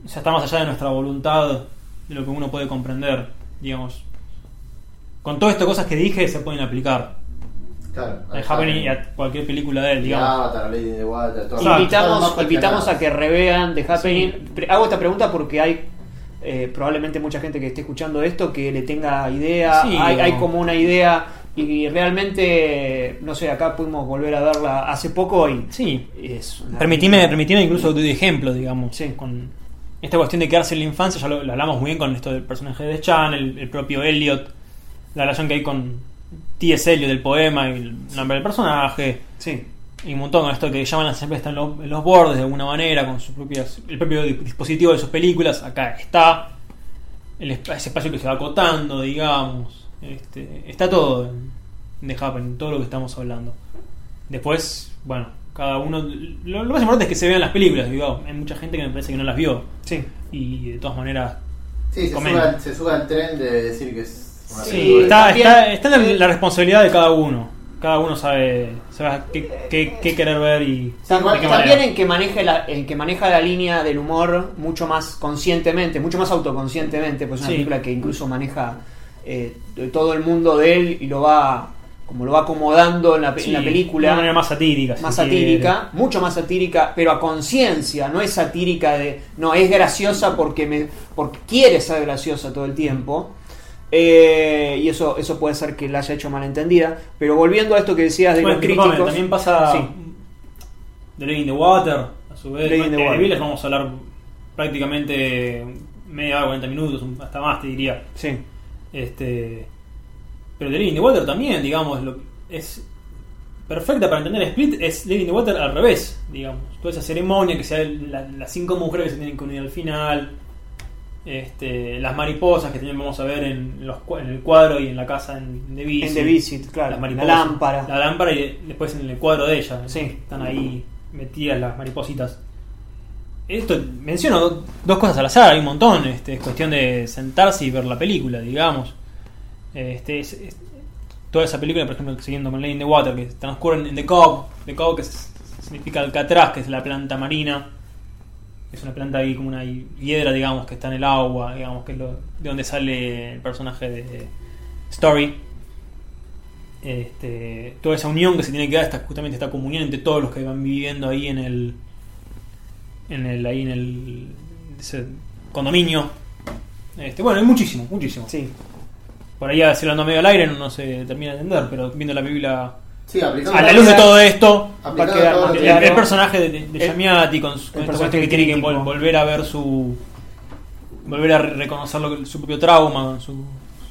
S2: ya está más allá de nuestra voluntad, de lo que uno puede comprender, digamos. Con todas estas cosas que dije se pueden aplicar.
S3: Claro.
S2: A Happening y a cualquier película de él, digamos.
S3: Avatar, Lady in the Water, todo.
S2: Claro,
S1: invitamos invitamos a que revean The Happening.
S2: Sí.
S1: Hago esta pregunta porque hay eh, probablemente mucha gente que esté escuchando esto que le tenga idea,
S2: Sí,
S1: hay como una idea y realmente, no sé, acá pudimos volver a verla hace poco y
S2: Sí,
S1: es
S2: Permitime, permitime incluso de ejemplo, digamos.
S1: Sí.
S2: Con esta cuestión de quedarse en la infancia, ya lo, lo hablamos muy bien con esto del personaje de Chan, el, el propio Elliot, la relación que hay con T.S. Eliot del poema y el nombre del personaje,
S1: Sí,
S2: y un montón con esto que llaman siempre está en, lo- en los bordes de alguna manera, con sus propias, el propio di- dispositivo de sus películas, acá está, el, ese espacio que se va acotando, digamos, este, está todo en The Happen, todo lo que estamos hablando. Después, bueno, cada uno. Lo, lo más importante es que se vean las películas, digo. Hay mucha gente que me parece que no las vio.
S1: sí.
S2: Y de todas maneras.
S3: Sí, se al, se al tren de decir que es una
S1: Sí,
S3: película.
S2: está,
S1: también-
S2: está, está en la, la responsabilidad de cada uno. Cada uno sabe, sabe qué, qué- qué querer ver y qué
S1: también
S2: manera.
S1: en que maneja la, en que maneja la línea del humor mucho más conscientemente, mucho más autoconscientemente, pues es una
S2: Sí.
S1: película que incluso maneja eh, de todo el mundo de él y lo va como lo va acomodando en la, en película
S2: De una manera más satírica. si
S1: más
S2: quiere.
S1: satírica, mucho más satírica, pero a conciencia, no es satírica de, no, es graciosa porque me porque quiere ser graciosa todo el tiempo. Eh, y eso eso puede ser que la haya hecho malentendida, pero volviendo a esto que decías de
S2: Bueno,
S1: los críticos,
S2: también pasa
S1: Sí.
S2: de Lady in the Water, a su vez.
S1: Lady in the
S2: vamos a hablar prácticamente media hora, 40 minutos, hasta más te diría.
S1: sí,
S2: Este, pero The Lady in the Water también, digamos, lo, es perfecta para entender Split. Es Lady in the Water al revés, digamos. Toda esa ceremonia que sea la- las cinco mujeres que se tienen que unir al final. Este, las mariposas que también vamos a ver en, los, en el cuadro y en la casa en The Visit.
S1: en The Visit, claro, la lámpara.
S2: La lámpara y después en el cuadro de ella.
S1: Sí.
S2: Están ahí metidas las maripositas. Esto menciono do- dos cosas al azar, hay un montón. Este, es cuestión de sentarse y ver la película, digamos. Este, es- es- toda esa película, por ejemplo, siguiendo con Lady in the Water, que transcurre en The Cove. The Cove, que es- significa alcatraz, que es la planta marina. Es una planta ahí como una hiedra, digamos, que está en el agua, digamos, que es lo- de donde sale el personaje de Story. Este, toda esa unión que se tiene que dar, esta, justamente esta comunión entre todos los que van viviendo ahí en el. En el, ahí en el ese condominio. Este, bueno, hay muchísimo, muchísimo.
S1: Sí,
S2: Por ahí hablando medio al aire no, no se termina de entender, pero viendo la Biblia
S3: Sí,
S2: a la luz de todo esto,
S1: va a quedar
S3: todo
S1: más
S3: lo
S2: el, personaje de, de, Yamiati con, su- con
S1: el
S2: esta cuestión que tiene que vol- volver a ver su. volver a re- reconocer lo que- su propio trauma con su,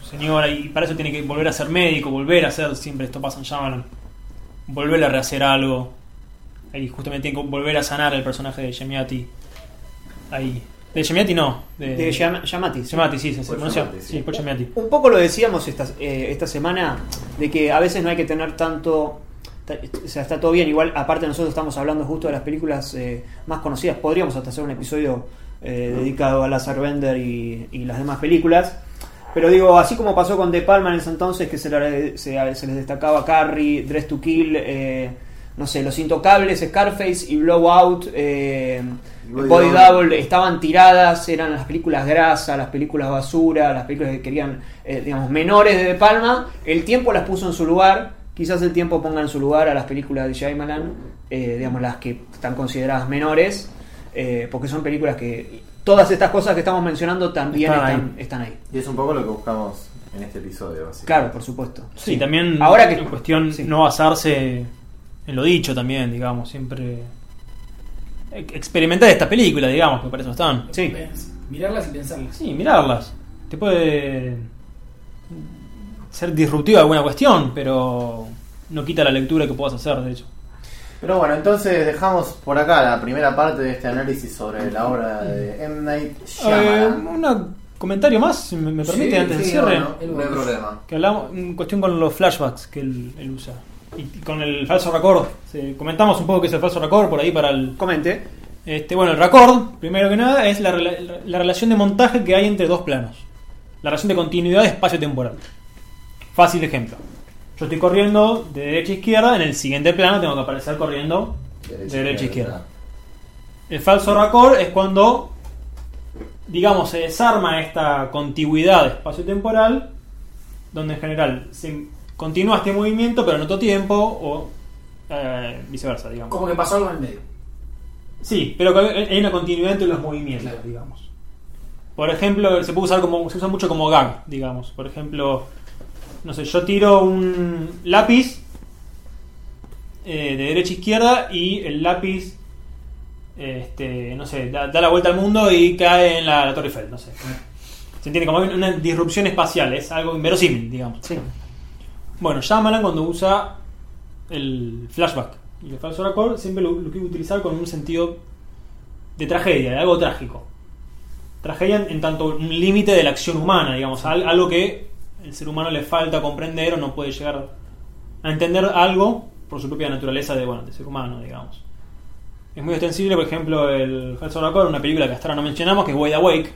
S2: su señora, y para eso tiene que volver a ser médico, volver a hacer siempre esto pasa en Shyamalan, volver a rehacer algo. Ahí justamente tiene que volver a sanar el personaje de Yamiati. Ahí. De Yamiati no, de,
S1: de Yam- Yamati. sí.
S2: Yamati, sí, se pronuncia.
S3: Sí.
S2: Paul Giamatti.
S1: Un poco lo decíamos esta, eh, esta semana, de que a veces no hay que tener tanto... ta- O sea, está todo bien. Igual, aparte nosotros estamos hablando justo de las películas eh, más conocidas. Podríamos hasta hacer un episodio eh, dedicado a Lazar Bender y, y las demás películas. Pero digo, así como pasó con De Palma en ese entonces, que se, le- se- se les destacaba Carrie, Dress to Kill, eh, no sé, Los Intocables, Scarface y Blowout, eh,
S3: Body
S1: Body,
S3: Double.
S1: Double, estaban tiradas, eran las películas grasa, las películas basura, las películas que querían, eh, digamos, menores de De Palma. El tiempo las puso en su lugar. Quizás el tiempo ponga en su lugar a las películas de Shyamalan, eh, digamos, las que están consideradas menores, eh, porque son películas que todas estas cosas que estamos mencionando también
S2: Están
S1: están,
S2: ahí.
S1: están ahí.
S3: Y es un poco lo que buscamos en este episodio.
S1: Claro, por supuesto.
S2: Sí, también
S1: Ahora que-
S2: en cuestión
S1: sí.
S2: no basarse en lo dicho también, digamos, siempre experimentar esta película, digamos, que para eso están.
S1: Sí.
S4: Mirarlas y pensarlas.
S2: Sí, mirarlas. Te puede ser disruptiva alguna cuestión, pero no quita la lectura que puedas hacer, de hecho.
S3: Pero bueno, entonces dejamos por acá la primera parte de este análisis sobre la obra de M. Night
S2: Eh,
S3: Shyamalan.
S2: un comentario más, si me, me permite,
S3: Sí,
S2: antes del
S3: sí,
S2: cierre.
S3: no, no, no hay problema.
S2: Que hablamos en cuestión con los flashbacks que él, él usa. Y con el falso record. Sí, comentamos un poco qué es el falso record por ahí para el,
S1: Comente.
S2: Este, bueno, el record, primero que nada, es la, rela- la relación de montaje que hay entre dos planos. La relación de continuidad espacio-temporal. Fácil ejemplo. Yo estoy corriendo de derecha a izquierda, en el siguiente plano tengo que aparecer corriendo de derecha a izquierda. El falso record es cuando, digamos, se desarma esta contigüidad espacio-temporal, donde en general se continúa este movimiento, pero en otro tiempo, o eh, viceversa, digamos.
S4: Como que pasó algo en el medio.
S2: Sí, pero hay una continuidad entre los movimientos,
S4: Claro.
S2: digamos. Por ejemplo, se puede usar como se usa mucho como gag, digamos. Por ejemplo, no sé, yo tiro un lápiz eh, de derecha a izquierda y el lápiz este, no sé, da, da la vuelta al mundo y cae en la, la Torre Eiffel, no sé. Se entiende como una disrupción espacial, es algo inverosímil, digamos.
S1: Sí.
S2: Bueno, Shyamalan cuando usa el flashback y el falso record siempre lo, lo quiere utilizar con un sentido de tragedia, de algo trágico. Tragedia en, tanto un límite de la acción humana, digamos, al- algo que el ser humano le falta comprender o no puede llegar a entender algo por su propia naturaleza de, bueno, de ser humano, digamos. Es muy extensible, por ejemplo, el falso record, una película que hasta ahora no mencionamos, que es Wide Awake,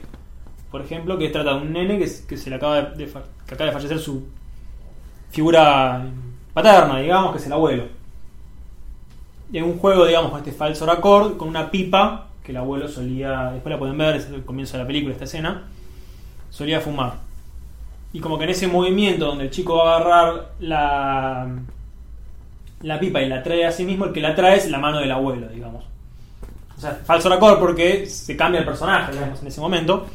S2: por ejemplo, que trata de un nene que, se le acaba de, fa- que acaba de fallecer su figura paterna, digamos, que es el abuelo. Y hay un juego, digamos, con este falso record, con una pipa que el abuelo solía, después la pueden ver, es el comienzo de la película, esta escena, solía fumar. Y como que en ese movimiento donde el chico va a agarrar la, la pipa y la trae a sí mismo, el que la trae es la mano del abuelo, digamos. O sea, falso record porque se cambia el personaje, digamos, en ese momento.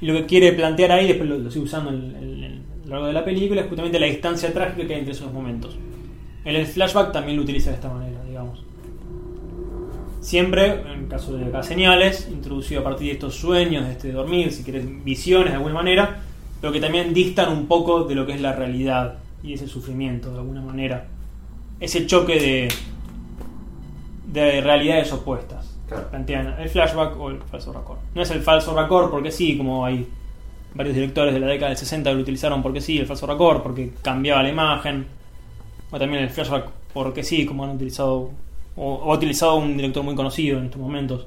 S2: Y lo que quiere plantear ahí, después lo, sigue usando en- en- a lo largo de la película, es justamente la distancia trágica que hay entre esos momentos. En el flashback también lo utiliza de esta manera, digamos. Siempre, en caso de acá señales, introducido a partir de estos sueños, de este dormir, si quieres, visiones de alguna manera, pero que también distan un poco de lo que es la realidad y ese sufrimiento de alguna manera. Ese choque de, de realidades opuestas.
S3: Claro.
S2: Plantean el flashback o el falso record. No es el falso record porque sí, como hay varios directores de la década del 60 que lo utilizaron porque sí, el falso record, porque cambiaba la imagen. O también el flashback porque sí, como han utilizado o, o ha utilizado un director muy conocido en estos momentos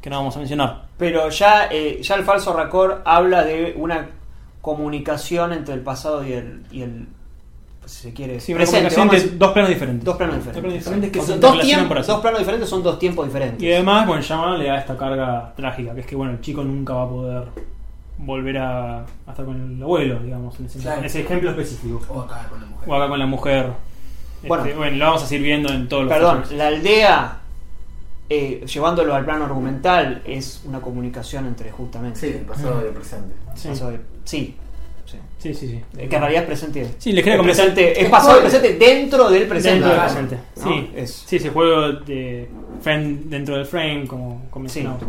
S2: que no vamos a mencionar.
S1: Pero ya, eh, ya el falso record habla de una comunicación entre el pasado y el, y el pues, si se quiere,
S2: Sí, una
S1: presente, vamos
S2: de dos planos diferentes.
S1: dos planos diferentes.
S2: Dos planos diferentes que
S1: O sea,
S2: se
S1: dos, planos diferentes son dos tiempos diferentes.
S2: Y además, bueno, Shyamalan le da esta carga trágica, que es que bueno, el chico nunca va a poder volver a, a estar con el abuelo, digamos, en ese,
S4: Claro.
S2: en ese ejemplo específico.
S4: O acá con la mujer.
S2: O acá con la mujer.
S1: Bueno.
S2: Este, bueno, lo vamos a seguir viendo en todos los
S1: Perdón, la aldea, eh, llevándolo al plano argumental, es una comunicación entre justamente.
S3: Sí, el pasado y el presente.
S2: Sí.
S1: Pasado sí, sí.
S2: sí, sí, sí.
S1: Eh, Que en realidad es presente.
S2: Sí, les comentar-
S1: presente, es pasado y presente dentro del presente.
S2: Dentro del
S3: Claro.
S2: presente.
S1: ¿no?
S2: Sí,
S1: Es-
S2: sí, ese juego de frame dentro del frame, como, como
S1: Sí.
S2: mencionamos.